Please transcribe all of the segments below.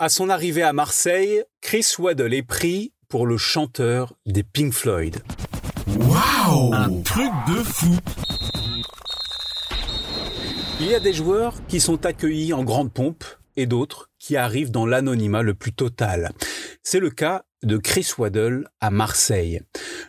À son arrivée à Marseille, Chris Waddle est pris pour le chanteur des Pink Floyd. Waouh Un truc de fou Il y a des joueurs qui sont accueillis en grande pompe et d'autres qui arrivent dans l'anonymat le plus total. C'est le cas de Chris Waddle à Marseille.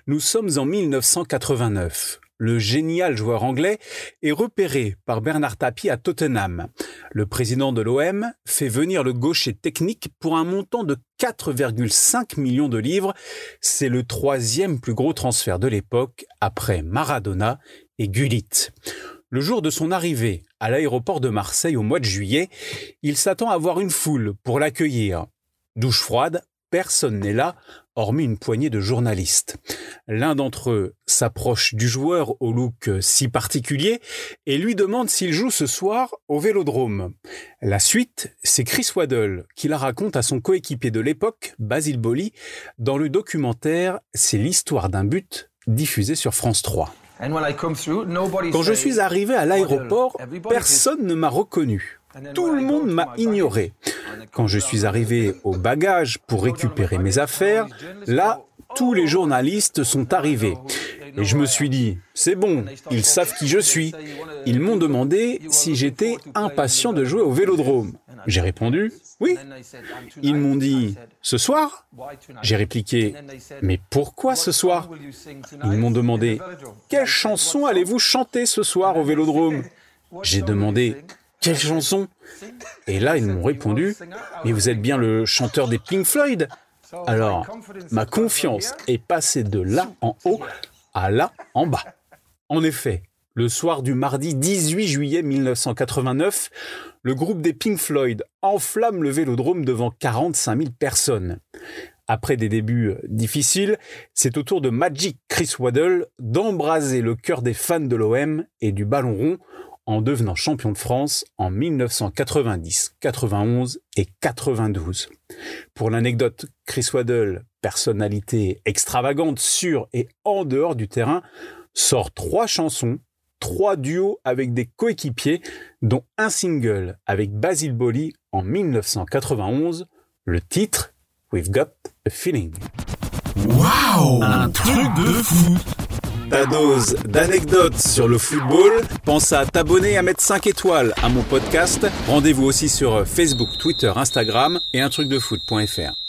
Nous sommes en 1989 le génial joueur anglais, est repéré par Bernard Tapie à Tottenham. Le président de l'OM fait venir le gaucher technique pour un montant de 4,5 millions de livres. C'est le troisième plus gros transfert de l'époque après Maradona et Gullit. Le jour de son arrivée à l'aéroport de Marseille au mois de juillet, il s'attend à voir une foule pour l'accueillir. Douche froide, personne n'est là, hormis une poignée de journalistes. L'un d'entre eux s'approche du joueur au look si particulier et lui demande s'il joue ce soir au Vélodrome. La suite, c'est Chris Waddle qui la raconte à son coéquipier de l'époque, Basil Boli, dans le documentaire C'est l'histoire d'un but diffusé sur France 3. Quand je suis arrivé à l'aéroport, personne ne m'a reconnu. Tout le monde m'a ignoré. Quand je suis arrivé au bagage pour récupérer mes affaires, là, tous les journalistes sont arrivés. Et je me suis dit, c'est bon, ils savent qui je suis. Ils m'ont demandé si j'étais impatient de jouer au vélodrome. J'ai répondu, oui. Ils m'ont dit, ce soir? J'ai répliqué, mais pourquoi ce soir? Ils m'ont demandé, quelle chanson allez-vous chanter ce soir au vélodrome? J'ai demandé, quelle chanson Et là, ils m'ont répondu, mais vous êtes bien le chanteur des Pink Floyd Alors, ma confiance est passée de là en haut à là en bas. En effet, le soir du mardi 18 juillet 1989, le groupe des Pink Floyd enflamme le vélodrome devant 45 000 personnes. Après des débuts difficiles, c'est au tour de Magic Chris Waddle d'embraser le cœur des fans de l'OM et du ballon rond en devenant champion de France en 1990, 91 et 92. Pour l'anecdote, Chris Waddle, personnalité extravagante sur et en dehors du terrain, sort trois chansons, trois duos avec des coéquipiers, dont un single avec Basil Boli en 1991, le titre We've Got a Feeling. Waouh Un truc de fou ta dose d'anecdotes sur le football. Pense à t'abonner à mettre 5 étoiles à mon podcast. Rendez-vous aussi sur Facebook, Twitter, Instagram et un truc de foot.fr.